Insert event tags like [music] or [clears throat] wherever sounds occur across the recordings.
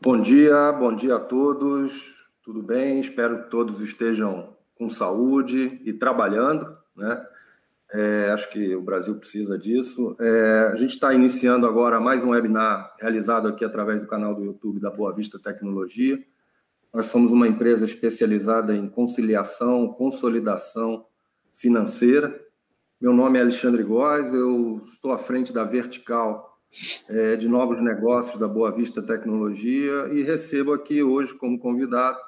Bom dia, bom dia a todos. Tudo bem? Espero que todos estejam com saúde e trabalhando, né? É, acho que o Brasil precisa disso. É, a gente está iniciando agora mais um webinar realizado aqui através do canal do YouTube da Boa Vista Tecnologia. Nós somos uma empresa especializada em conciliação, consolidação financeira. Meu nome é Alexandre Góes, eu estou à frente da vertical é, de novos negócios da Boa Vista Tecnologia e recebo aqui hoje como convidado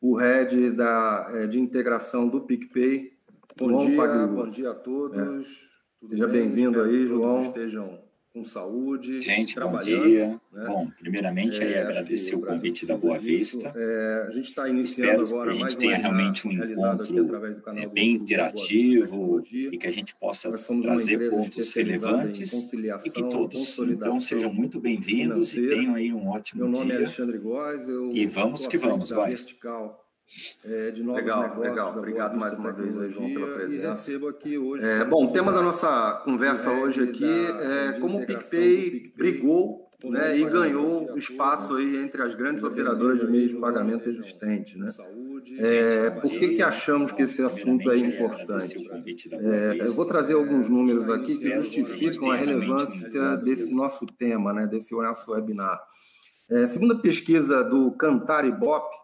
o head da, é, de integração do PicPay, Bom dia, bom dia a todos. É. Seja bem-vindo aí, João. Estejam com saúde. Gente, bom dia. Né? Bom, primeiramente, é, agradecer o convite da Boa Vista. É, a gente está iniciando Espero agora que a gente tenha realmente um encontro é, bem interativo e que a gente possa trazer pontos relevantes e que todos então sejam muito bem-vindos e tenham aí um ótimo dia. Meu nome é Alexandre Góes. e vamos que vamos, Góes. É, de legal, legal. Obrigado mais uma vez, aí, João, pela presença. aqui hoje. É, bom, o tema da nossa conversa hoje aqui é como o PicPay brigou né, e ganhou espaço aí entre as grandes operadoras de meio de pagamento existentes. Né? É, por que, que achamos que esse assunto é importante? É, eu vou trazer alguns números aqui que justificam a relevância desse nosso tema, né, desse nosso webinar. É, segundo a pesquisa do Cantar Ibope,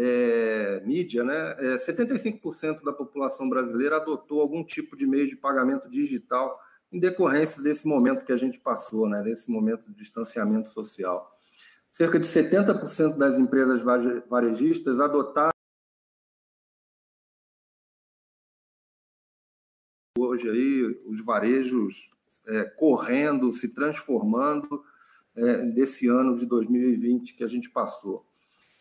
é, mídia, né, é, 75% da população brasileira adotou algum tipo de meio de pagamento digital em decorrência desse momento que a gente passou, né, desse momento de distanciamento social. Cerca de 70% das empresas varejistas adotaram hoje aí os varejos é, correndo, se transformando é, desse ano de 2020 que a gente passou.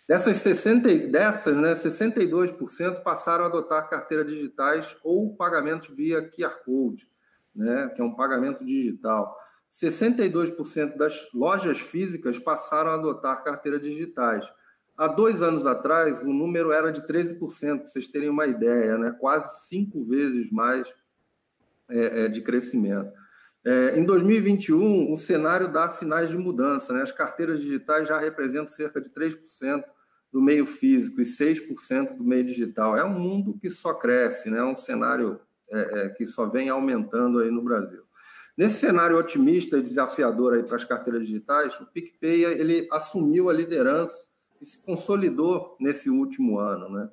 Dessas, 60, dessas né, 62% passaram a adotar carteiras digitais ou pagamento via QR Code, né, que é um pagamento digital. 62% das lojas físicas passaram a adotar carteiras digitais. Há dois anos atrás, o número era de 13%, para vocês terem uma ideia, né? quase cinco vezes mais é, é, de crescimento. É, em 2021, o cenário dá sinais de mudança. Né? As carteiras digitais já representam cerca de 3% do meio físico e 6% do meio digital. É um mundo que só cresce, né? é um cenário é, é, que só vem aumentando aí no Brasil. Nesse cenário otimista e desafiador aí para as carteiras digitais, o PicPay ele assumiu a liderança e se consolidou nesse último ano. Né?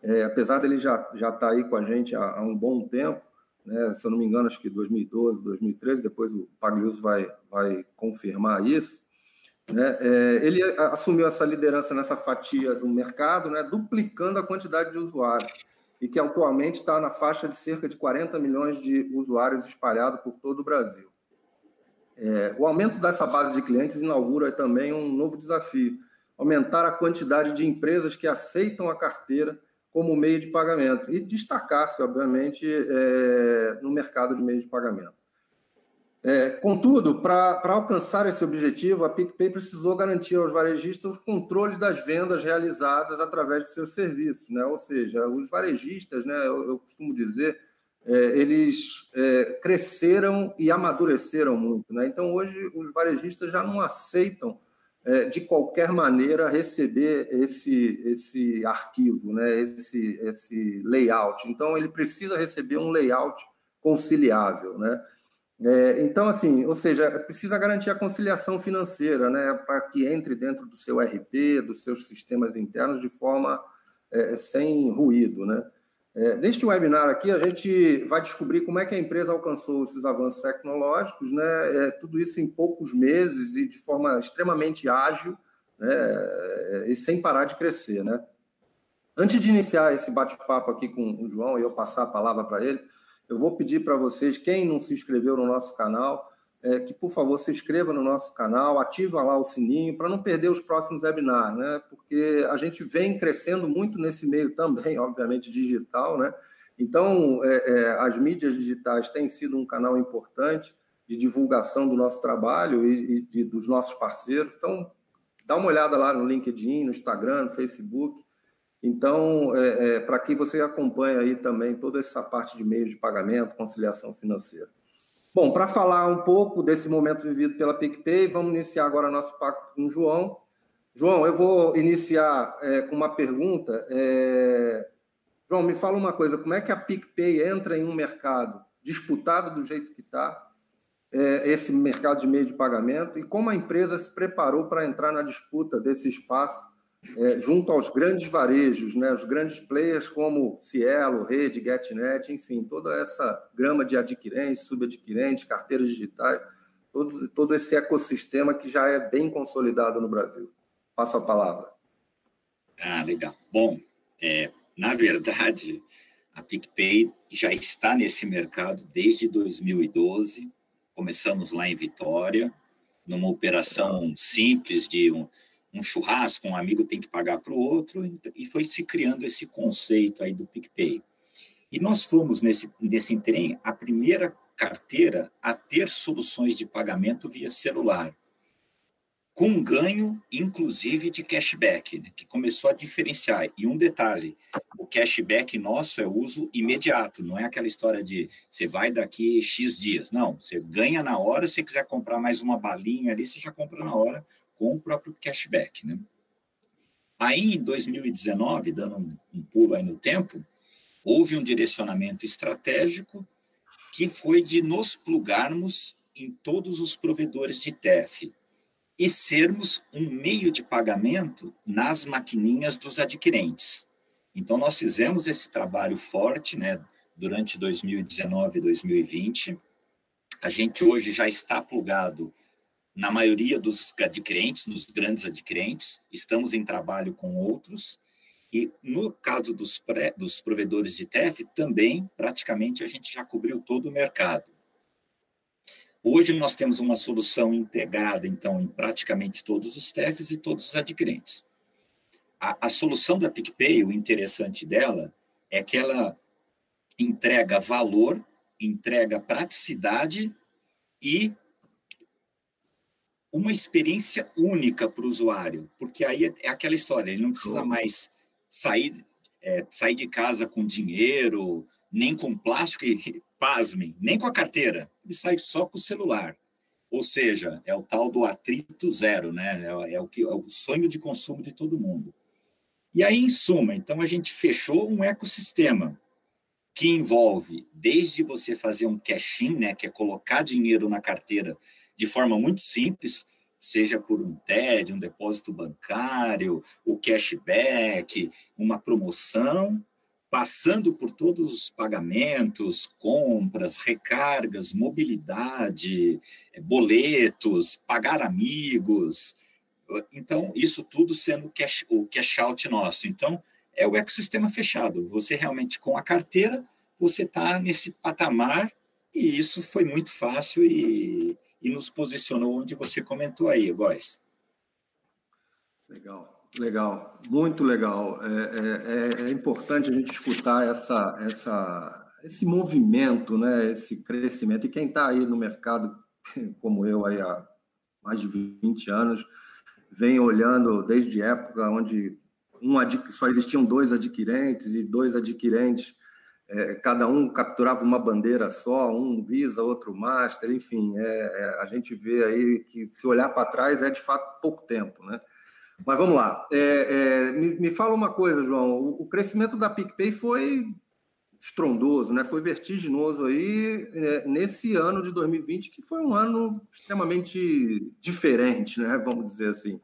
É, apesar dele já estar tá aí com a gente há, há um bom tempo, né? se eu não me engano, acho que 2012, 2013, depois o Pagliuso vai, vai confirmar isso, né? É, ele assumiu essa liderança nessa fatia do mercado, né, duplicando a quantidade de usuários, e que atualmente está na faixa de cerca de 40 milhões de usuários espalhados por todo o Brasil. É, o aumento dessa base de clientes inaugura também um novo desafio: aumentar a quantidade de empresas que aceitam a carteira como meio de pagamento e destacar-se, obviamente, é, no mercado de meio de pagamento. É, contudo, para alcançar esse objetivo, a PicPay precisou garantir aos varejistas os controles das vendas realizadas através de seus serviços, né? ou seja, os varejistas, né, eu, eu costumo dizer, é, eles é, cresceram e amadureceram muito. Né? Então, hoje, os varejistas já não aceitam, é, de qualquer maneira, receber esse, esse arquivo, né? esse, esse layout. Então, ele precisa receber um layout conciliável, né? É, então, assim, ou seja, precisa garantir a conciliação financeira, né, para que entre dentro do seu RP, dos seus sistemas internos, de forma é, sem ruído, né. É, neste webinar aqui, a gente vai descobrir como é que a empresa alcançou esses avanços tecnológicos, né, é, tudo isso em poucos meses e de forma extremamente ágil, né, e sem parar de crescer, né. Antes de iniciar esse bate-papo aqui com o João e eu passar a palavra para ele, eu vou pedir para vocês, quem não se inscreveu no nosso canal, é, que por favor se inscreva no nosso canal, ativa lá o sininho para não perder os próximos webinars, né? Porque a gente vem crescendo muito nesse meio também, [laughs] obviamente digital, né? Então, é, é, as mídias digitais têm sido um canal importante de divulgação do nosso trabalho e, e dos nossos parceiros. Então, dá uma olhada lá no LinkedIn, no Instagram, no Facebook. Então, é, é, para que você acompanhe aí também toda essa parte de meios de pagamento, conciliação financeira. Bom, para falar um pouco desse momento vivido pela PicPay, vamos iniciar agora nosso pacto com o João. João, eu vou iniciar é, com uma pergunta. É... João, me fala uma coisa: como é que a PicPay entra em um mercado disputado do jeito que está, é, esse mercado de meio de pagamento, e como a empresa se preparou para entrar na disputa desse espaço é, junto aos grandes varejos, né, os grandes players como Cielo, Rede, GetNet, enfim, toda essa grama de adquirentes, subadquirentes, carteiras digitais, todo, todo esse ecossistema que já é bem consolidado no Brasil. Passo a palavra. Ah, legal. Bom, é, na verdade, a PicPay já está nesse mercado desde 2012. Começamos lá em Vitória, numa operação simples de um, um churrasco, um amigo tem que pagar para o outro, e foi se criando esse conceito aí do PicPay. E nós fomos nesse, nesse trem a primeira carteira a ter soluções de pagamento via celular com ganho, inclusive, de cashback, né, que começou a diferenciar. E um detalhe, o cashback nosso é uso imediato, não é aquela história de você vai daqui X dias. Não, você ganha na hora, se quiser comprar mais uma balinha ali, você já compra na hora com o próprio cashback. Né? Aí, em 2019, dando um, um pulo aí no tempo, houve um direcionamento estratégico que foi de nos plugarmos em todos os provedores de TEF, e sermos um meio de pagamento nas maquininhas dos adquirentes. Então, nós fizemos esse trabalho forte né, durante 2019 e 2020. A gente hoje já está plugado na maioria dos adquirentes, nos grandes adquirentes, estamos em trabalho com outros, e no caso dos, pré, dos provedores de TEF, também, praticamente, a gente já cobriu todo o mercado. Hoje nós temos uma solução integrada, então, em praticamente todos os TEFs e todos os adquirentes. A, a solução da PicPay, o interessante dela, é que ela entrega valor, entrega praticidade e uma experiência única para o usuário, porque aí é, é aquela história, ele não precisa mais sair, é, sair de casa com dinheiro, nem com plástico, e pasmem, nem com a carteira, ele sai só com o celular. Ou seja, é o tal do atrito zero, né? É, é, o, que, é o sonho de consumo de todo mundo. E aí, em suma, então a gente fechou um ecossistema que envolve desde você fazer um cash-in, né, que é colocar dinheiro na carteira de forma muito simples, seja por um TED, um depósito bancário, o cashback, uma promoção, passando por todos os pagamentos, compras, recargas, mobilidade, eh, boletos, pagar amigos. Então, isso tudo sendo cash, o cash out nosso. Então, é o ecossistema fechado. Você realmente, com a carteira, você está nesse patamar e isso foi muito fácil e, e nos posicionou onde você comentou aí, Góis. Legal. Legal, muito legal. É, é, é, é, importante a gente escutar essa, essa, esse movimento, né, esse crescimento. E quem está aí no mercado, [laughs] como eu, aí há mais de 20 anos, vem olhando desde época onde um, só existiam dois adquirentes e dois adquirentes, é, cada um capturava uma bandeira só, um Visa, outro Master, enfim, é, é, a gente vê aí que se olhar para trás é de fato pouco tempo, né? Mas vamos lá. É, é, me, me, fala uma coisa, João. O, o, crescimento da PicPay foi estrondoso, né? foi vertiginoso aí é, nesse ano de 2020, que foi um ano extremamente diferente, né? vamos dizer assim.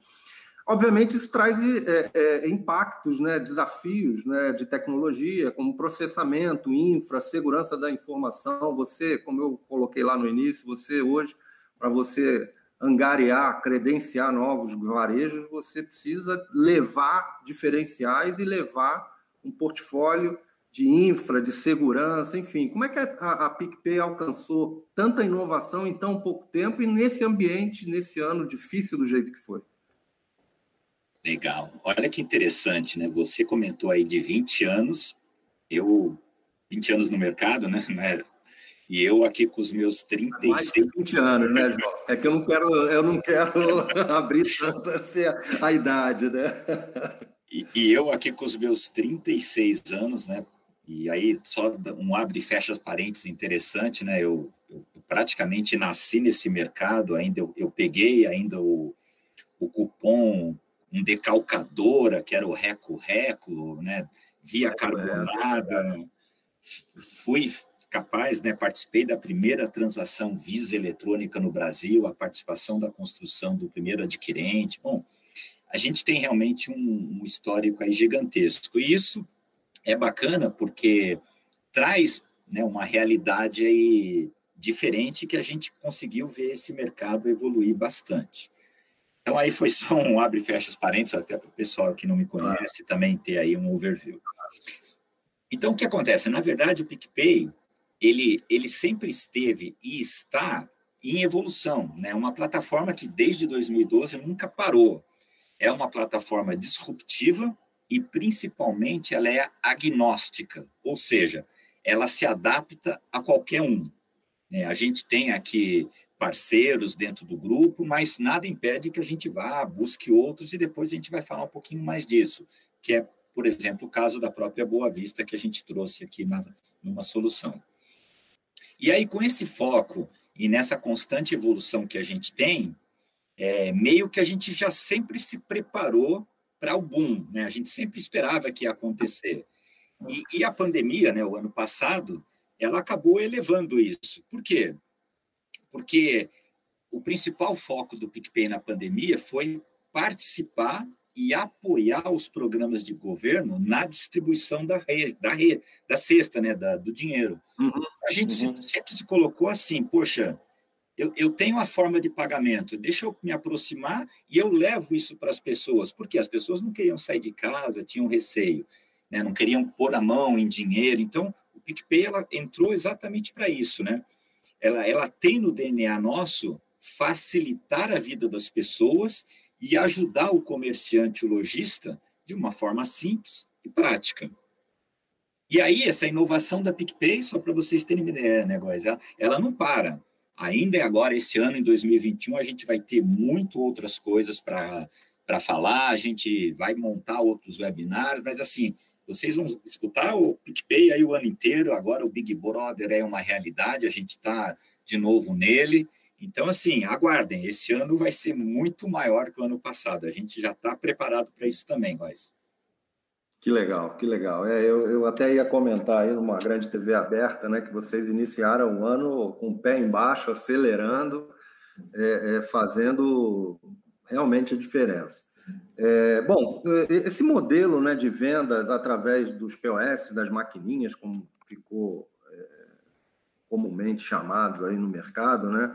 Obviamente, isso traz é, é, impactos, né, desafios né, de tecnologia, como processamento, infra, segurança da informação. Você, como eu coloquei lá no início, você hoje, para você angariar, credenciar novos varejos, você precisa levar diferenciais e levar um portfólio de infra, de segurança, enfim. Como é que a, a PicPay alcançou tanta inovação em tão pouco tempo e nesse ambiente, nesse ano difícil do jeito que foi? Legal. Olha que interessante, né? Você comentou aí de 20 anos, eu 20 anos no mercado, né? E eu aqui com os meus 36... Mais de 20 anos, né, João? É que eu não quero, eu não quero [laughs] abrir tanto assim a, a idade, né? E, e, eu aqui com os meus 36 anos, né? E aí, só um abre e fecha as parênteses interessante, né? Eu, eu praticamente nasci nesse mercado, ainda eu, eu peguei ainda o, o cupom um decalcadora, que era o Reco-Reco, né? via carbonada. Fui capaz, né? participei da primeira transação Visa eletrônica no Brasil, a participação da construção do primeiro adquirente. Bom, a gente tem realmente um, um histórico aí gigantesco. E isso é bacana porque traz né, uma realidade aí diferente que a gente conseguiu ver esse mercado evoluir bastante. Então, aí foi só um abre e fecha os parênteses, até para o pessoal que não me conhece também ter aí um overview. Então, o que acontece? Na verdade, o PicPay, ele, ele sempre esteve e está em evolução, né? Uma plataforma que desde 2012 nunca parou. É uma plataforma disruptiva e principalmente ela é agnóstica, ou seja, ela se adapta a qualquer um. Né? A gente tem aqui parceiros dentro do grupo, mas nada impede que a gente vá, busque outros e depois a gente vai falar um pouquinho mais disso, que é, por exemplo, o caso da própria Boa Vista que a gente trouxe aqui na, numa solução. E aí, com esse foco e nessa constante evolução que a gente tem, é, meio que a gente já sempre se preparou para o boom, né? A gente sempre esperava que ia acontecer. E, e, a pandemia, né, o ano passado, ela acabou elevando isso. Por quê? Porque o principal foco do PicPay na pandemia foi participar e apoiar os programas de governo na distribuição da rede, da, rede, da cesta, né, da, do dinheiro. Uhum, a gente uhum. sempre, se colocou assim, poxa, eu, eu, tenho a forma de pagamento, deixa eu me aproximar e eu levo isso para as pessoas, porque as pessoas não queriam sair de casa, tinham receio, né? não queriam pôr a mão em dinheiro. Então, o PicPay ela entrou exatamente para isso. Né? Ela, ela tem no DNA nosso facilitar a vida das pessoas e ajudar o comerciante, o lojista, de uma forma simples e prática. E aí, essa inovação da PicPay, só para vocês terem uma ideia, né, Góis? Ela, ela não para ainda é agora, esse ano, em 2021, a gente vai ter muito outras coisas para falar, a gente vai montar outros webinars, mas assim, vocês vão escutar o PicPay aí o ano inteiro, agora o Big Brother é uma realidade, a gente está de novo nele. Então, assim, aguardem, esse ano vai ser muito maior que o ano passado, a gente já está preparado para isso também, guys. Que legal, que legal. É, eu, eu até ia comentar aí numa grande TV aberta, né, que vocês iniciaram o ano com o pé embaixo, acelerando, é, é, fazendo realmente a diferença. É, bom, esse modelo né, de vendas através dos POS, das maquininhas, como ficou é, comumente chamado aí no mercado, né,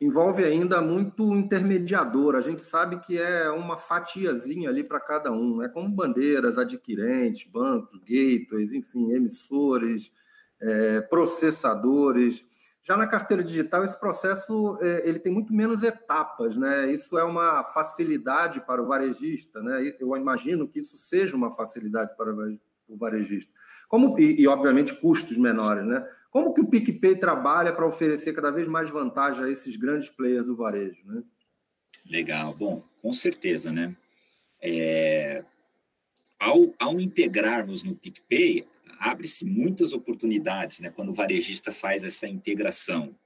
envolve ainda muito intermediador. A gente sabe que é uma fatiazinha ali para cada um, é como bandeiras, adquirentes, bancos, gateways, enfim, emissores, é, processadores. Já na carteira digital, esse processo é, ele tem muito menos etapas, né? Isso é uma facilidade para o varejista, né? Eu imagino que isso seja uma facilidade para o varejista. Como, e, e, obviamente, custos menores. Né? Como que o PicPay trabalha para oferecer cada vez mais vantagem a esses grandes players do varejo? Né? Legal. Bom, com certeza, né? É... Ao, ao integrarmos no PicPay, abre-se muitas oportunidades né, quando o varejista faz essa integração.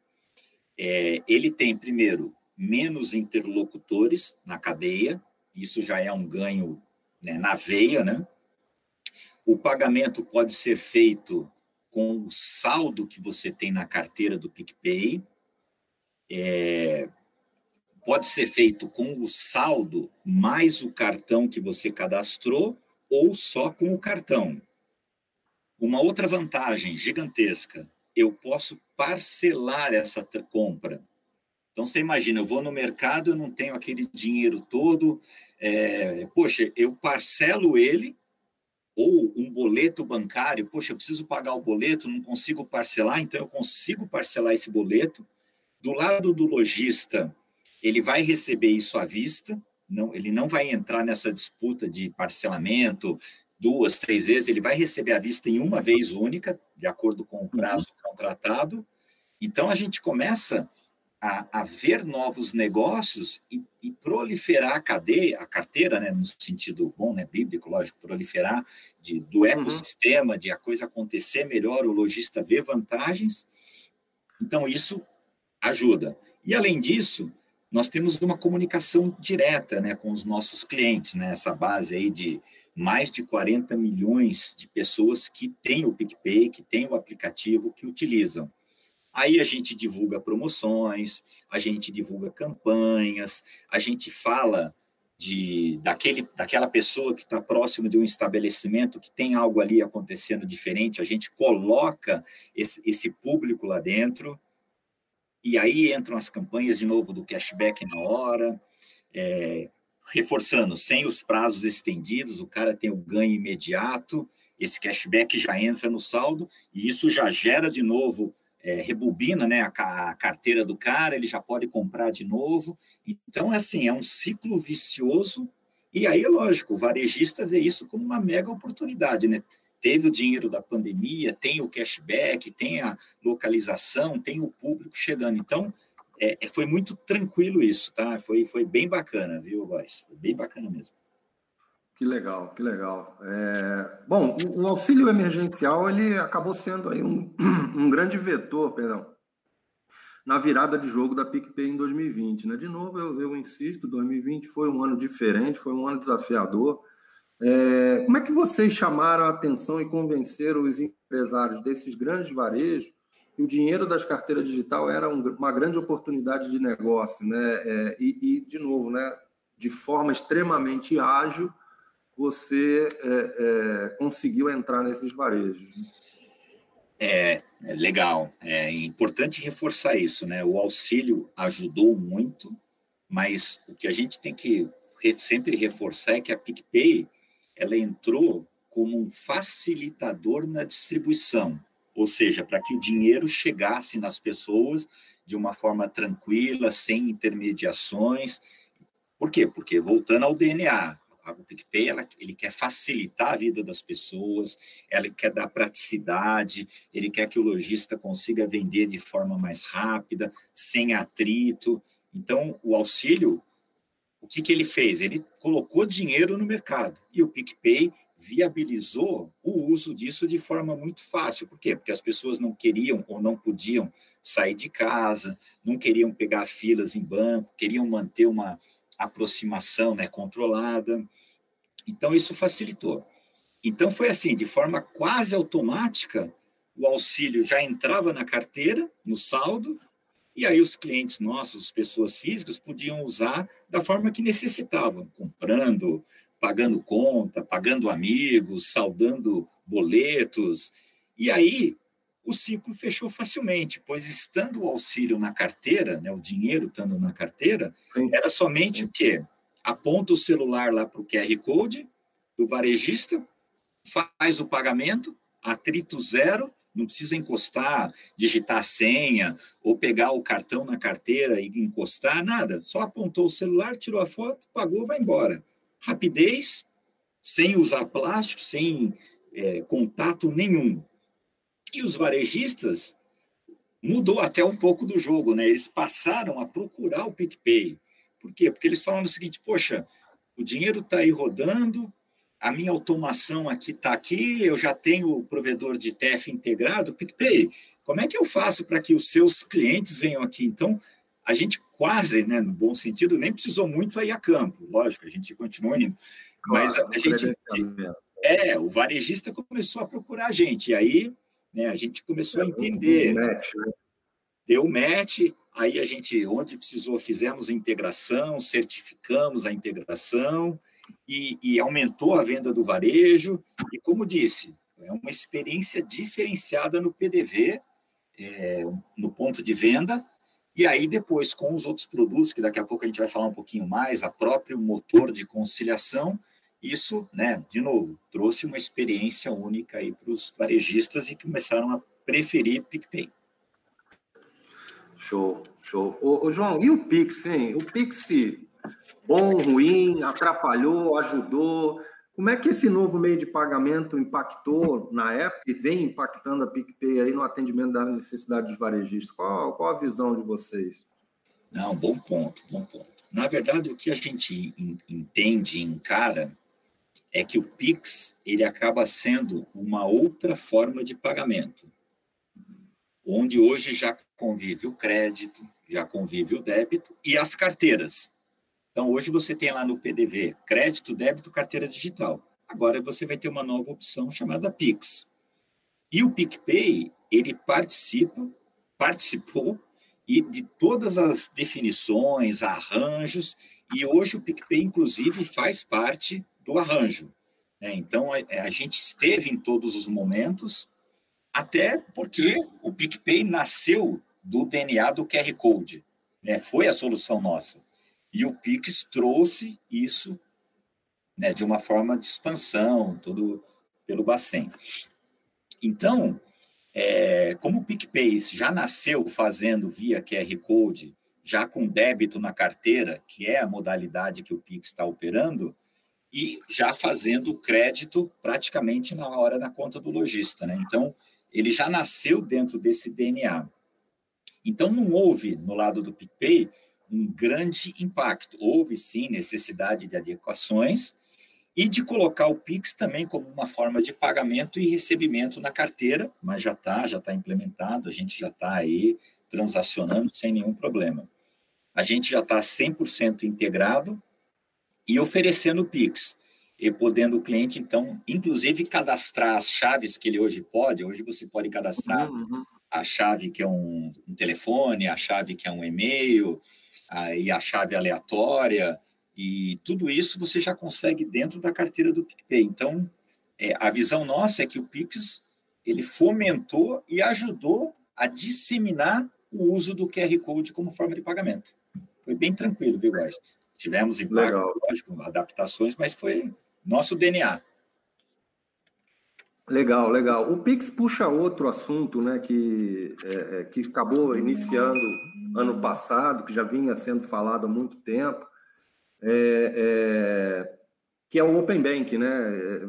É, ele tem, primeiro, menos interlocutores na cadeia, isso já é um ganho né, na veia, né? O pagamento pode ser feito com o saldo que você tem na carteira do PicPay. É, pode ser feito com o saldo mais o cartão que você cadastrou ou só com o cartão. Uma outra vantagem gigantesca, eu posso parcelar essa compra. Então, você imagina, eu vou no mercado, eu não tenho aquele dinheiro todo, é, poxa, eu parcelo ele ou um boleto bancário, poxa, eu preciso pagar o boleto, não consigo parcelar, então eu consigo parcelar esse boleto. Do lado do lojista, ele vai receber isso à vista, não, ele não vai entrar nessa disputa de parcelamento duas, três vezes, ele vai receber à vista em uma vez única, de acordo com o prazo uhum. contratado. Então a gente começa a, a ver novos negócios e, e, proliferar a cadeia, a carteira, né, no sentido bom, né, bíblico, lógico, proliferar de, do uhum. ecossistema, uhum. de a coisa acontecer melhor, o lojista ver vantagens. Então, isso ajuda. E, além disso, nós temos uma comunicação direta né, com os nossos clientes, né, essa base aí de mais de 40 milhões de pessoas que têm o PicPay, que têm o aplicativo, que utilizam. Aí a gente divulga promoções, a gente divulga campanhas, a gente fala de daquele, daquela pessoa que está próximo de um estabelecimento que tem algo ali acontecendo diferente, a gente coloca esse, esse público lá dentro, e aí entram as campanhas de novo do cashback na hora, é, reforçando, sem os prazos estendidos, o cara tem o ganho imediato, esse cashback já entra no saldo, e isso já gera de novo, é, rebobina né, a, a, carteira do cara, ele já pode comprar de novo. Então, é assim, é um ciclo vicioso, e aí, lógico, o varejista vê isso como uma mega oportunidade, né? Teve o dinheiro da pandemia, tem o cashback, tem a localização, tem o público chegando. Então, é, é, foi muito tranquilo isso, tá? Foi, foi bem bacana, viu, Góis? Bem bacana mesmo. Que legal, que legal. É, bom, o, auxílio emergencial ele acabou sendo aí um, [clears throat] um grande vetor, perdão, na virada de jogo da PicPay em 2020. Né? De novo, eu, eu insisto, 2020 foi um ano diferente, foi um ano desafiador. É, como é que vocês chamaram a atenção e convenceram os empresários desses grandes varejos que o dinheiro das carteiras digital era um, uma grande oportunidade de negócio, né? É, e, e, de novo, né, de forma extremamente ágil, você é, é conseguiu entrar nesses varejos. É, é, legal. É importante reforçar isso, né? O auxílio ajudou muito, mas o que a gente tem que sempre reforçar é que a PicPay ela entrou como um facilitador na distribuição, ou seja, para que o dinheiro chegasse nas pessoas de uma forma tranquila, sem intermediações. Por quê? Porque, voltando ao DNA, o PicPay ela, ele quer facilitar a vida das pessoas, ela quer dar praticidade, ele quer que o lojista consiga vender de forma mais rápida, sem atrito. Então, o auxílio o que, que ele fez? Ele colocou dinheiro no mercado e o PicPay viabilizou o uso disso de forma muito fácil. Por quê? Porque as pessoas não queriam ou não podiam sair de casa, não queriam pegar filas em banco, queriam manter uma aproximação né, controlada. Então, isso facilitou. Então, foi assim, de forma quase automática, o auxílio já entrava na carteira, no saldo, e aí os clientes nossos, pessoas físicas, podiam usar da forma que necessitavam, comprando, pagando conta, pagando amigos, saldando boletos. E aí o ciclo fechou facilmente, pois estando o auxílio na carteira, né, o dinheiro estando na carteira, era somente o quê? Aponta o celular lá para o QR Code do varejista, faz o pagamento, atrito zero, não precisa encostar, digitar a senha ou pegar o cartão na carteira e encostar, nada. Só apontou o celular, tirou a foto, pagou, vai embora. Rapidez, sem usar plástico, sem é, contato nenhum. E os varejistas mudou até um pouco do jogo, né? Eles passaram a procurar o PicPay. Por quê? Porque eles falam o seguinte: poxa, o dinheiro está aí rodando, a minha automação aqui está aqui, eu já tenho o provedor de TF integrado, PicPay, como é que eu faço para que os seus clientes venham aqui? Então, a gente quase, né, no bom sentido, nem precisou muito ir a campo, lógico, a gente continua indo, mas a, a gente... É, o varejista começou a procurar a gente, e aí né, a gente começou a entender. Match, né? Deu match, aí a gente, onde precisou, fizemos a integração, certificamos a integração, e, e aumentou a venda do varejo. E, como disse, é uma experiência diferenciada no PDV, é, no ponto de venda, e aí depois com os outros produtos, que daqui a pouco a gente vai falar um pouquinho mais, a próprio motor de conciliação, isso, né, de novo, trouxe uma experiência única aí para os varejistas e começaram a preferir PicPay. Show, show. Ô, ô, João, e o Pix, hein? O Pix bom, ruim, atrapalhou, ajudou? Como é que esse novo meio de pagamento impactou na época e vem impactando a PicPay aí no atendimento das necessidades dos varejistas? Qual, qual a visão de vocês? Não, bom ponto, bom ponto. Na verdade, o que a gente entende e encara é que o Pix ele acaba sendo uma outra forma de pagamento, onde hoje já convive o crédito, já convive o débito, e as carteiras. Então, hoje você tem lá no PDV crédito, débito, carteira digital. Agora você vai ter uma nova opção chamada Pix. E o PicPay, ele participa, participou e de todas as definições, arranjos, e hoje o PicPay, inclusive, faz parte do arranjo. Né? Então, a, a gente esteve em todos os momentos, até porque o PicPay nasceu do DNA do QR Code, né? foi a solução nossa. E o Pix trouxe isso né, de uma forma de expansão, todo pelo Bacen. Então, é, como o PicPay já nasceu fazendo via QR Code, já com débito na carteira, que é a modalidade que o Pix está operando, e já fazendo crédito praticamente na hora da conta do lojista. Né? Então, ele já nasceu dentro desse DNA. Então, não houve, no lado do PicPay, um grande impacto. Houve, sim, necessidade de adequações, e de colocar o Pix também como uma forma de pagamento e recebimento na carteira, mas já está, já está implementado, a gente já está aí transacionando sem nenhum problema. A gente já está 100% integrado e oferecendo o Pix, e podendo o cliente, então, inclusive cadastrar as chaves que ele hoje pode, hoje você pode cadastrar uhum. a chave que é um, um telefone, a chave que é um e-mail, aí a chave aleatória, e tudo isso você já consegue dentro da carteira do PicPay. Então, é, a visão nossa é que o Pix ele fomentou e ajudou a disseminar o uso do QR Code como forma de pagamento. Foi bem tranquilo, viu, guys? Tivemos impacto, lógico, adaptações, mas foi nosso DNA. Legal, legal. O Pix puxa outro assunto, né, que, é, é que acabou iniciando ano passado, que já vinha sendo falado há muito tempo, é, é, que é o Open Bank, né? É,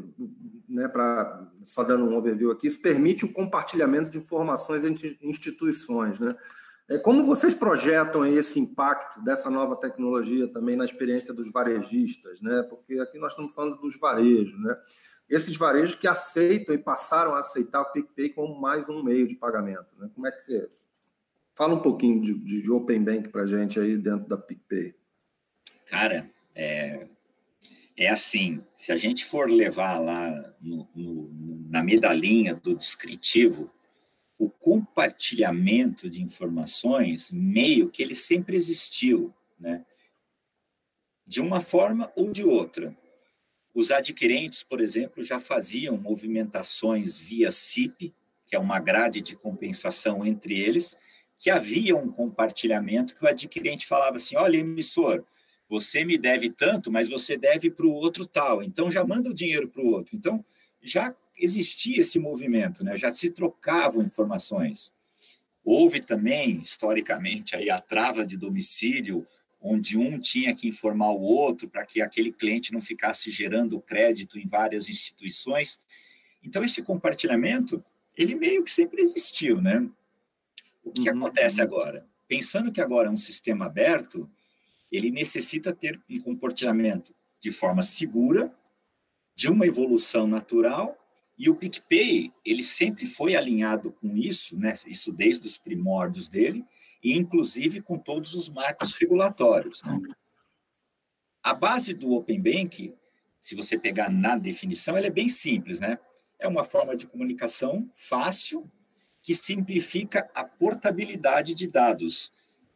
né pra, só dando um overview aqui, isso permite o compartilhamento de informações entre instituições, né? É, como vocês projetam esse impacto dessa nova tecnologia também na experiência dos varejistas, né? Porque aqui nós estamos falando dos varejos, né? Esses varejos que aceitam e passaram a aceitar o PicPay como mais um meio de pagamento, né? Como é que você fala um pouquinho de, de, de Open Bank para gente aí dentro da PicPay? Cara, é, é assim, se a gente for levar lá no, no, na medalhinha do descritivo, o compartilhamento de informações, meio que ele sempre existiu, né? De uma forma ou de outra. Os adquirentes, por exemplo, já faziam movimentações via CIP, que é uma grade de compensação entre eles, que havia um compartilhamento que o adquirente falava assim: olha, emissor, você me deve tanto, mas você deve para o outro tal. Então já manda o dinheiro para o outro. Então já existia esse movimento, né? Já se trocavam informações. Houve também historicamente aí a trava de domicílio, onde um tinha que informar o outro para que aquele cliente não ficasse gerando crédito em várias instituições. Então esse compartilhamento ele meio que sempre existiu, né? O que uhum. acontece agora? Pensando que agora é um sistema aberto, ele necessita ter um comportamento de forma segura, de uma evolução natural, e o PicPay, ele sempre foi alinhado com isso, né? isso desde os primórdios dele, e inclusive com todos os marcos regulatórios. Né? A base do Open Bank, se você pegar na definição, ela é bem simples, né? É uma forma de comunicação fácil que simplifica a portabilidade de dados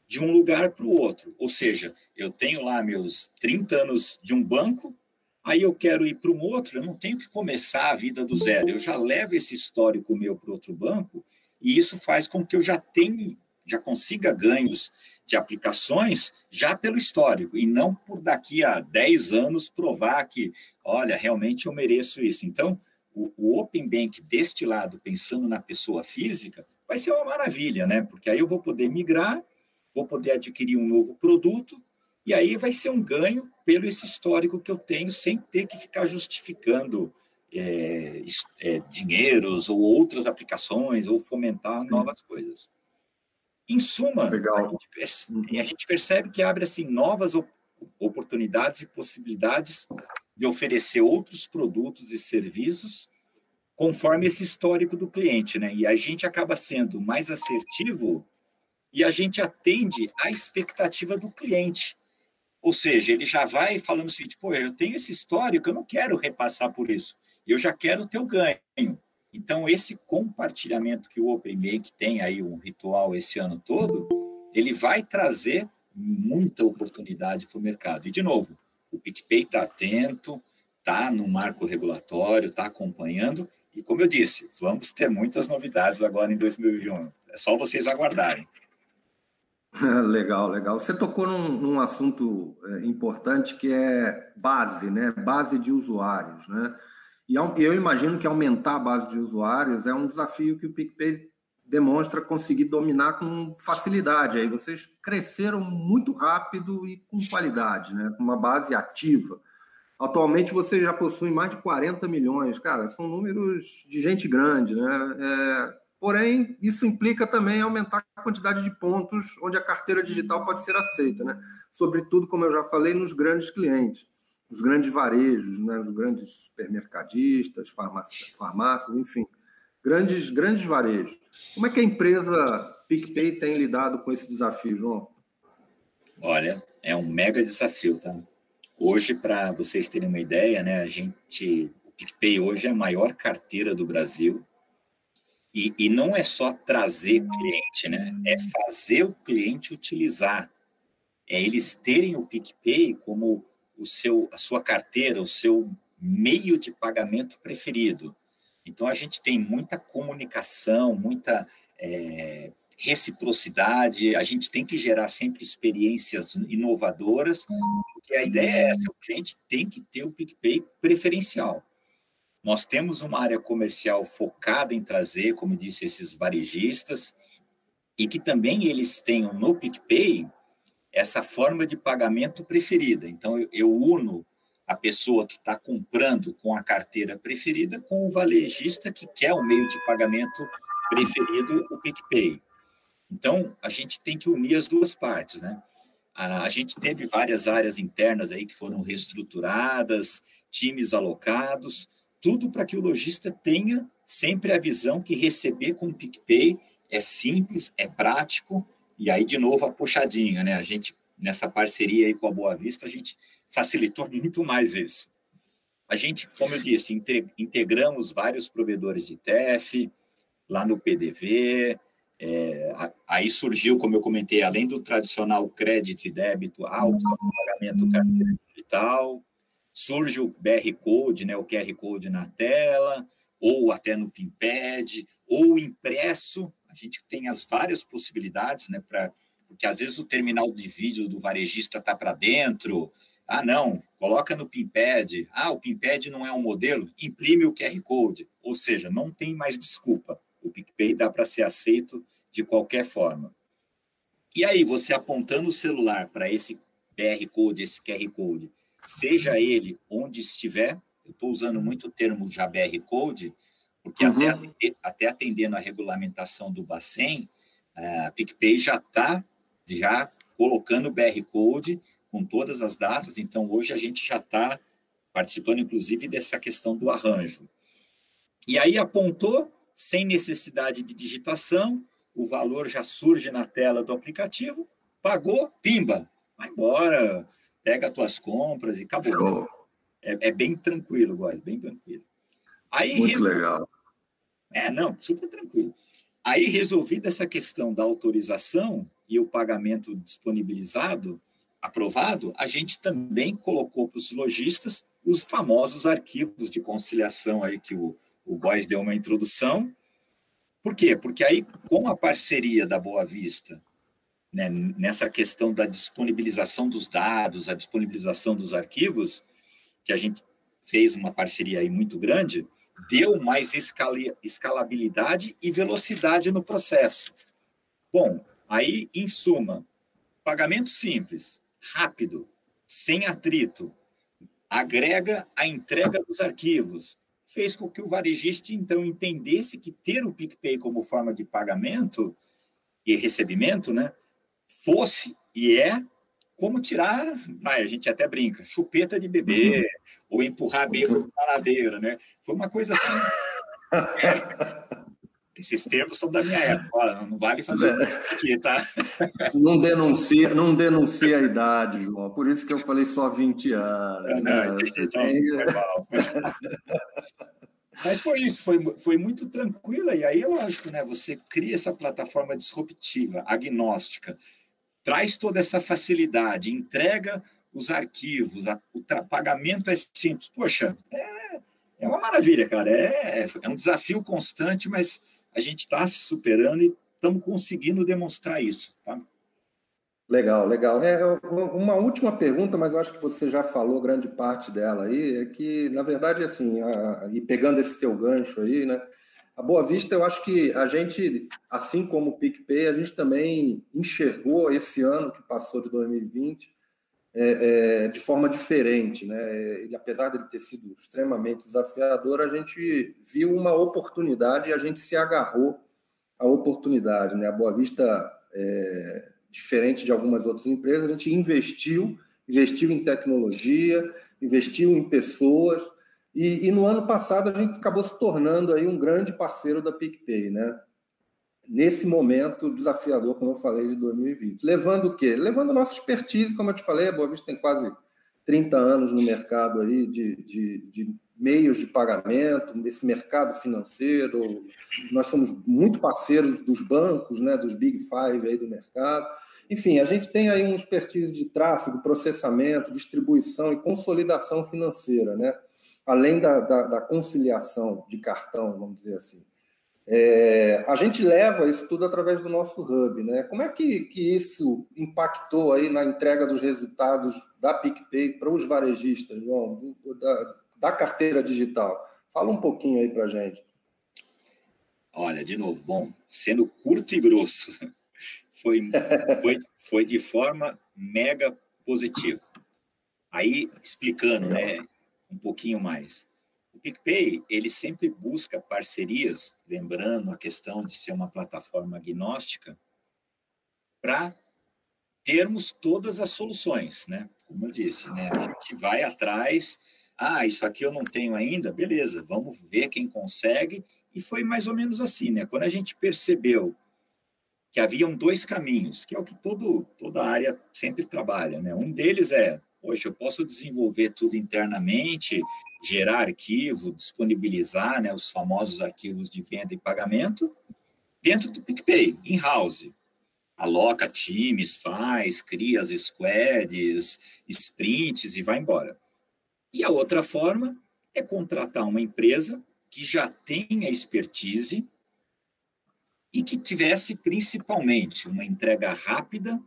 de um lugar para o outro. Ou seja, eu tenho lá meus 30 anos de um banco, aí eu quero ir para um outro, eu não tenho que começar a vida do zero. Eu já levo esse histórico meu para outro banco e isso faz com que eu já tenha, já consiga ganhos de aplicações já pelo histórico e não por daqui a 10 anos provar que, olha, realmente eu mereço isso. Então, o, o Open Bank deste lado, pensando na pessoa física, vai ser uma maravilha, né? Porque aí eu vou poder migrar vou poder adquirir um novo produto, e aí vai ser um ganho pelo esse histórico que eu tenho, sem ter que ficar justificando é, é, dinheiros ou outras aplicações, ou fomentar novas coisas. Em suma, a gente, percebe, a gente, percebe que abre assim novas oportunidades e possibilidades de oferecer outros produtos e serviços conforme esse histórico do cliente, né? E a gente acaba sendo mais assertivo e a gente atende à expectativa do cliente. Ou seja, ele já vai falando assim, tipo, eu tenho esse histórico, eu não quero repassar por isso, eu já quero o ganho. Então, esse compartilhamento que o OpenMake tem aí, um ritual esse ano todo, ele vai trazer muita oportunidade para o mercado. E, de novo, o PicPay está atento, está no marco regulatório, está acompanhando, e como eu disse, vamos ter muitas novidades agora em 2021. É só vocês aguardarem. [laughs] Legal, legal. Você tocou num, num assunto é, importante que é base, né? Base de usuários, né? E eu imagino que aumentar a base de usuários é um desafio que o PicPay demonstra conseguir dominar com facilidade. Aí vocês cresceram muito rápido e com qualidade, né? Com uma base ativa. Atualmente você já possui mais de 40 milhões, cara, são números de gente grande, né? É, porém, isso implica também aumentar a quantidade de pontos onde a carteira digital pode ser aceita, né? Sobretudo, como eu já falei, nos grandes clientes os grandes varejos, né, os grandes supermercadistas, farmácias, farmácias, enfim, grandes, grandes varejos. Como é que a empresa PicPay tem lidado com esse desafio, João? Olha, é um mega desafio, tá? Hoje, para vocês terem uma ideia, né, a gente, o PicPay hoje é a maior carteira do Brasil. E, e não é só trazer cliente, né? É fazer o cliente utilizar. É eles terem o PicPay como o seu, a sua carteira, o seu meio de pagamento preferido. Então, a gente tem muita comunicação, muita é, reciprocidade, a gente tem que gerar sempre experiências inovadoras, porque a ideia é essa, o cliente tem que ter o PicPay preferencial. Nós temos uma área comercial focada em trazer, como disse, esses varejistas, e que também eles tenham no PicPay essa forma de pagamento preferida. Então, eu, uno a pessoa que está comprando com a carteira preferida com o varejista que quer o meio de pagamento preferido, o PicPay. Então, a gente tem que unir as duas partes, né? A gente teve várias áreas internas aí que foram reestruturadas, times alocados, tudo para que o lojista tenha sempre a visão que receber com o PicPay é simples, é prático e aí, de novo, a puxadinha, né? A gente, nessa parceria aí com a Boa Vista, a gente facilitou [laughs] muito mais isso. A gente, como eu disse, integramos vários provedores de TEF lá no PDV. É, aí surgiu, como eu comentei, além do tradicional crédito e débito, a opção de pagamento carteira digital. Surge o BR Code, né, o QR Code na tela, ou até no PIMPAD, ou impresso a gente tem as várias possibilidades, né, para porque às vezes o terminal de vídeo do varejista está para dentro. Ah, não, coloca no PIMPAD. Ah, o PIMPAD não é um modelo, imprime o QR Code. Ou seja, não tem mais desculpa. O PicPay dá para ser aceito de qualquer forma. E aí, você apontando o celular para esse QR Code, esse QR Code, seja ele onde estiver, eu estou usando muito o termo já BR Code, porque uhum. até, até atendendo a regulamentação do Bacen, a PicPay já está já colocando o BR Code com todas as datas, então hoje a gente já está participando, inclusive, dessa questão do arranjo. E aí apontou, sem necessidade de digitação, o valor já surge na tela do aplicativo, pagou, pimba, vai embora, pega as tuas compras e acabou. É, é, bem tranquilo, Góis, bem tranquilo. Aí, Muito legal. É, não, super tranquilo. Aí, resolvida essa questão da autorização e o pagamento disponibilizado, aprovado, a gente também colocou para os lojistas os famosos arquivos de conciliação aí que o, o Góes deu uma introdução. Por quê? Porque aí, com a parceria da Boa Vista, né, nessa questão da disponibilização dos dados, a disponibilização dos arquivos, que a gente fez uma parceria aí muito grande, deu mais escalabilidade e velocidade no processo. Bom, aí, em suma, pagamento simples, rápido, sem atrito, agrega a entrega dos arquivos, fez com que o varejista, então, entendesse que ter o PicPay como forma de pagamento e recebimento, né, fosse e é como tirar, vai, a gente até brinca, chupeta de bebê, uhum. ou empurrar bêbado na ladeira, né? Foi uma coisa assim. [laughs] Esses termos são da minha época, não vale fazer é. aqui, tá? Não denuncia, não denuncia a idade, João. Por isso que eu falei só 20 anos. É, né? não, Você tem... [laughs] Mas foi isso, foi, foi muito tranquila. E aí, lógico, né? Você cria essa plataforma disruptiva, agnóstica, traz toda essa facilidade, entrega os arquivos, a, o pagamento é simples. Poxa, é, é uma maravilha, cara. É, é um desafio constante, mas a gente está se superando e estamos conseguindo demonstrar isso. Tá? Legal, legal. É, uma última pergunta, mas eu acho que você já falou grande parte dela aí, é que, na verdade, assim, a, e pegando esse teu gancho aí, né? A Boa Vista, eu acho que a gente, assim como o PicPay, a gente também enxergou esse ano que passou de 2020 é, é, de forma diferente, né? E apesar de ele ter sido extremamente desafiador, a gente viu uma oportunidade e a gente se agarrou à oportunidade, né? A Boa Vista, é, diferente de algumas outras empresas, a gente investiu, investiu em tecnologia, investiu em pessoas e, e no ano passado a gente acabou se tornando aí um grande parceiro da PicPay, né? nesse momento desafiador, como eu falei, de 2020. Levando o quê? Levando a nossa expertise, como eu te falei, a Boa Vista tem quase 30 anos no mercado aí de, de, de meios de pagamento, desse mercado financeiro. Nós somos muito parceiros dos bancos, né, dos Big Five aí do mercado. Enfim, a gente tem aí uma expertise de tráfego, processamento, distribuição e consolidação financeira, né? além da, da, da conciliação de cartão, vamos dizer assim. É, a gente leva isso tudo através do nosso hub, né? Como é que, que isso impactou aí na entrega dos resultados da PicPay para os varejistas, João, da, da carteira digital? Fala um pouquinho aí para gente. Olha, de novo, bom, sendo curto e grosso, foi, foi, foi de forma mega positiva. Aí, explicando, né, um pouquinho mais. O PicPay, ele sempre busca parcerias, lembrando a questão de ser uma plataforma agnóstica, para termos todas as soluções, né? Como eu disse, né? A gente vai atrás, ah, isso aqui eu não tenho ainda, beleza, vamos ver quem consegue, e foi mais ou menos assim, né? Quando a gente percebeu que haviam dois caminhos, que é o que todo, toda área sempre trabalha, né? Um deles é poxa, eu posso desenvolver tudo internamente, gerar arquivo, disponibilizar né, os famosos arquivos de venda e pagamento dentro do PicPay, in-house. Aloca times, faz, cria as squads, sprints e vai embora. E a outra forma é contratar uma empresa que já tenha expertise e que tivesse principalmente uma entrega rápida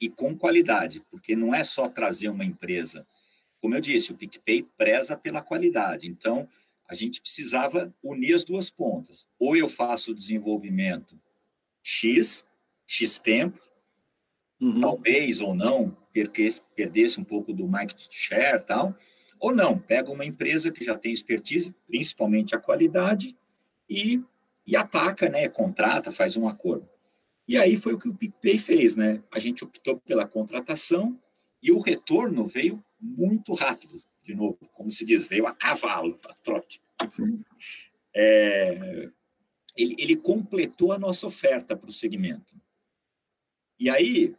e com qualidade, porque não é só trazer uma empresa. Como eu disse, o PicPay preza pela qualidade. Então, a gente precisava unir as duas pontas. Ou eu faço o desenvolvimento X, X tempo, uhum. talvez ou não perdesse, perdesse um pouco do market share tal, ou não, pega uma empresa que já tem expertise, principalmente a qualidade, e, e ataca, né, contrata, faz um acordo. E aí foi o que o PicPay fez, né? A gente optou pela contratação e o retorno veio muito rápido, de novo, como se diz, veio a cavalo, a trote. É, ele, ele completou a nossa oferta para o segmento. E aí,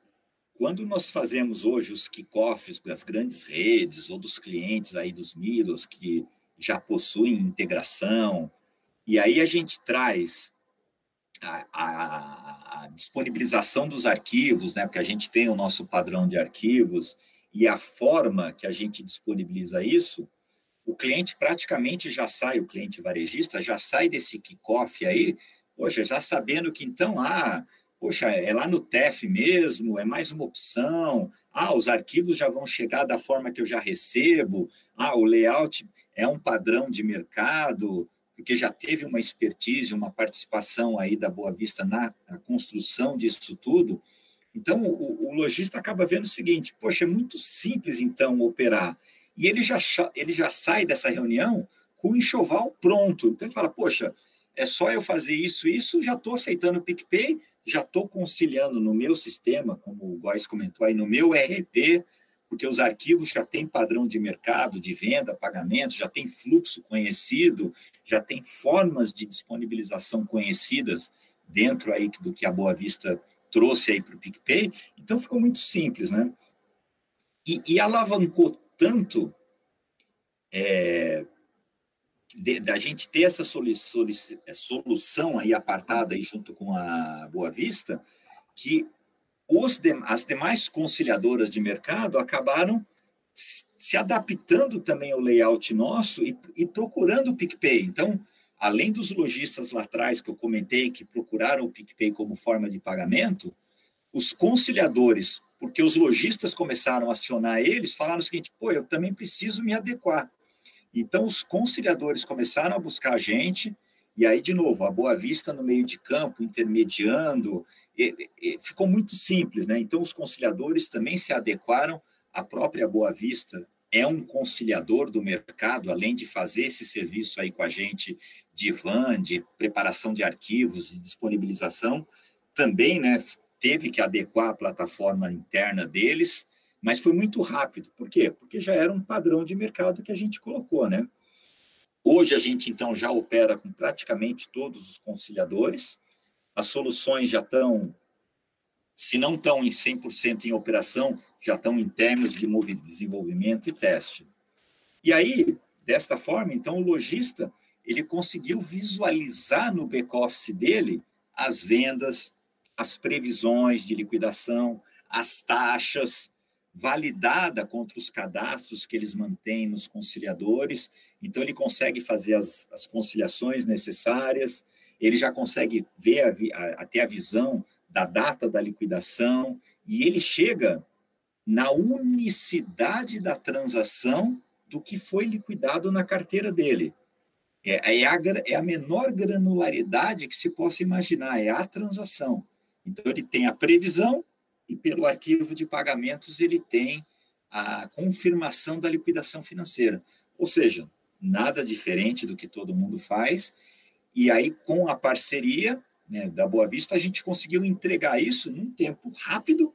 quando nós fazemos hoje os kickoffs das grandes redes ou dos clientes aí dos middles que já possuem integração, e aí a gente traz a, a, a, disponibilização dos arquivos, né, porque a gente tem o nosso padrão de arquivos e a forma que a gente disponibiliza isso, o cliente praticamente já sai, o cliente varejista já sai desse kickoff aí, poxa, já sabendo que então, ah, poxa, é lá no TEF mesmo, é mais uma opção, ah, os arquivos já vão chegar da forma que eu já recebo, ah, o layout é um padrão de mercado, porque já teve uma expertise, uma participação aí da Boa Vista na, na construção disso tudo. Então, o, o lojista acaba vendo o seguinte: poxa, é muito simples então operar. E ele já, ele já sai dessa reunião com o enxoval pronto. Então, ele fala: poxa, é só eu fazer isso, isso, já estou aceitando o PicPay, já estou conciliando no meu sistema, como o Góis comentou aí, no meu RP, porque os arquivos já têm padrão de mercado, de venda, pagamento, já tem fluxo conhecido, já tem formas de disponibilização conhecidas dentro aí do que a Boa Vista trouxe aí para o PicPay. Então ficou muito simples, né? E, e alavancou tanto é, da gente ter essa é, solução aí apartada aí junto com a Boa Vista, que de, as demais conciliadoras de mercado acabaram se adaptando também ao layout nosso e, e procurando o PicPay. Então, além dos lojistas lá atrás que eu comentei que procuraram o PicPay como forma de pagamento, os conciliadores, porque os lojistas começaram a acionar eles, falaram o seguinte: pô, eu também preciso me adequar. Então, os conciliadores começaram a buscar a gente, e aí, de novo, a Boa Vista no meio de campo, intermediando, ficou muito simples, né? Então, os conciliadores também se adequaram à própria Boa Vista, é um conciliador do mercado, além de fazer esse serviço aí com a gente de van, de preparação de arquivos, de disponibilização, também, né, teve que adequar a plataforma interna deles, mas foi muito rápido. Por quê? Porque já era um padrão de mercado que a gente colocou, né? Hoje a gente então já opera com praticamente todos os conciliadores. As soluções já estão, se não estão em 100% em operação, já estão em termos de desenvolvimento e teste. E aí, desta forma, então o lojista, ele conseguiu visualizar no back-office dele as vendas, as previsões de liquidação, as taxas, validada contra os cadastros que eles mantêm nos conciliadores, então ele consegue fazer as, as conciliações necessárias, ele já consegue ver a, a, até a visão da data da liquidação, e ele chega na unicidade da transação do que foi liquidado na carteira dele. É, é, a, é a menor granularidade que se possa imaginar, é a transação. Então, ele tem a previsão, e pelo arquivo de pagamentos ele tem a confirmação da liquidação financeira. Ou seja, nada diferente do que todo mundo faz. E aí, com a parceria né, da Boa Vista, a gente conseguiu entregar isso num tempo rápido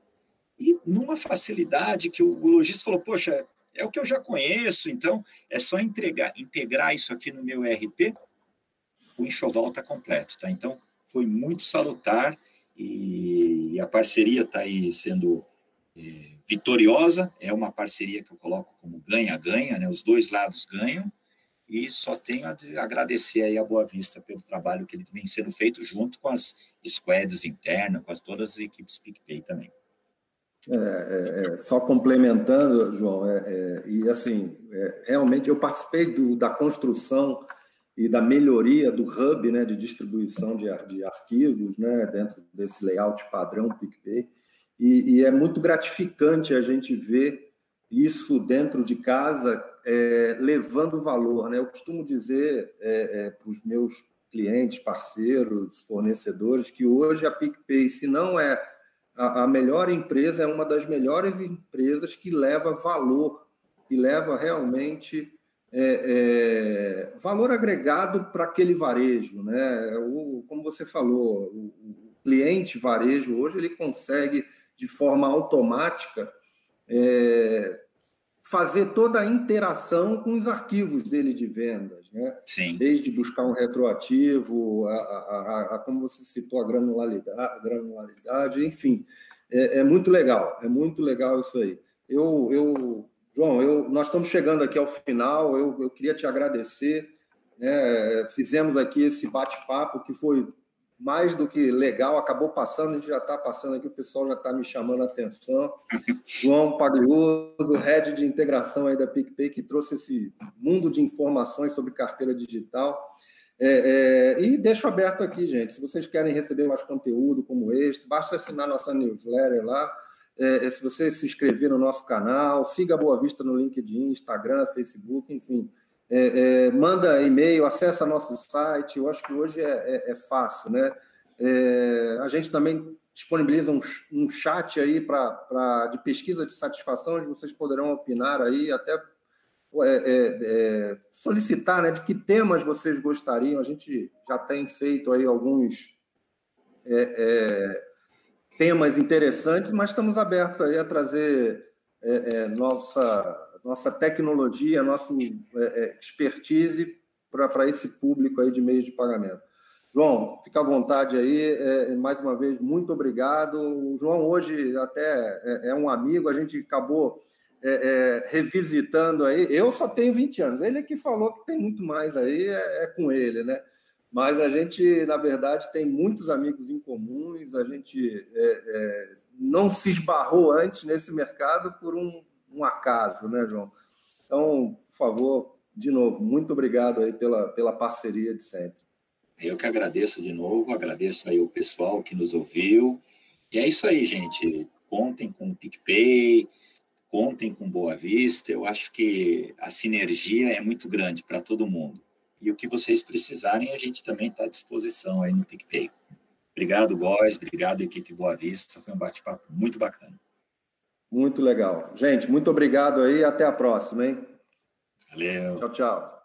e numa facilidade que o, lojista falou: Poxa, é o que eu já conheço, então é só entregar, integrar isso aqui no meu ERP, o enxoval está completo. Tá? Então, foi muito salutar e, a parceria está aí sendo é, vitoriosa, é uma parceria que eu coloco como ganha-ganha, né? os dois lados ganham, e só tenho a agradecer aí a Boa Vista pelo trabalho que ele vem sendo feito junto com as squads internas, com as, todas as equipes PicPay também. É, é, é, só complementando, João, é, é, e assim, é, realmente eu participei do, da construção e da melhoria do hub né, de distribuição de, de arquivos né, dentro desse layout padrão PicPay. E, e, é muito gratificante a gente ver isso dentro de casa é, levando valor. Né? Eu costumo dizer é, é, para os meus clientes, parceiros, fornecedores, que hoje a PicPay, se não é a, a melhor empresa, é uma das melhores empresas que leva valor e leva realmente é, é, valor agregado para aquele varejo, né? O, como você falou, o, o, cliente varejo hoje ele consegue de forma automática é, fazer toda a interação com os arquivos dele de vendas, né? Sim. Desde buscar um retroativo, a, a, a, a como você citou a granularidade, granularidade enfim, é, é muito legal, é muito legal isso aí. Eu, eu João, eu, nós estamos chegando aqui ao final. Eu, eu queria te agradecer. Né? Fizemos aqui esse bate-papo que foi mais do que legal. Acabou passando, a gente já está passando aqui, o pessoal já está me chamando a atenção. João Paglioso, head de integração aí da PicPay, que trouxe esse mundo de informações sobre carteira digital. É, é, e deixo aberto aqui, gente. Se vocês querem receber mais conteúdo como este, basta assinar nossa newsletter lá é, é, se você se inscrever no nosso canal, siga a Boa Vista no LinkedIn, Instagram, Facebook, enfim. É, é, manda e-mail, acessa nosso site. Eu acho que hoje é, é, é fácil, né? É, a gente também disponibiliza um, um chat aí para de pesquisa de satisfação, onde vocês poderão opinar aí, até solicitar né, de que temas vocês gostariam. A gente já tem feito aí alguns temas interessantes, mas estamos abertos aí a trazer é, é, nossa, nossa tecnologia, nossa é, é, expertise para esse público aí de meios de pagamento. João, fica à vontade aí. É, mais uma vez, muito obrigado. O João hoje até é, é um amigo, a gente acabou é, é, revisitando aí. Eu só tenho 20 anos. Ele é que falou que tem muito mais aí, é, é, com ele, né? Mas a gente, na verdade, tem muitos amigos em comuns, a gente é, não se esbarrou antes nesse mercado por um, um acaso, né, João? Então, por favor, de novo, muito obrigado aí pela, pela parceria de sempre. Eu que agradeço de novo, agradeço aí o pessoal que nos ouviu. E é isso aí, gente. Contem com o PicPay, contem com Boa Vista. Eu acho que a sinergia é muito grande para todo mundo. E o que vocês precisarem, a gente também está à disposição aí no PicPay. Obrigado, Góis. Obrigado, equipe Boa Vista. Foi um bate-papo muito bacana. Muito legal. Gente, muito obrigado aí. Até a próxima, hein? Valeu. Tchau, tchau.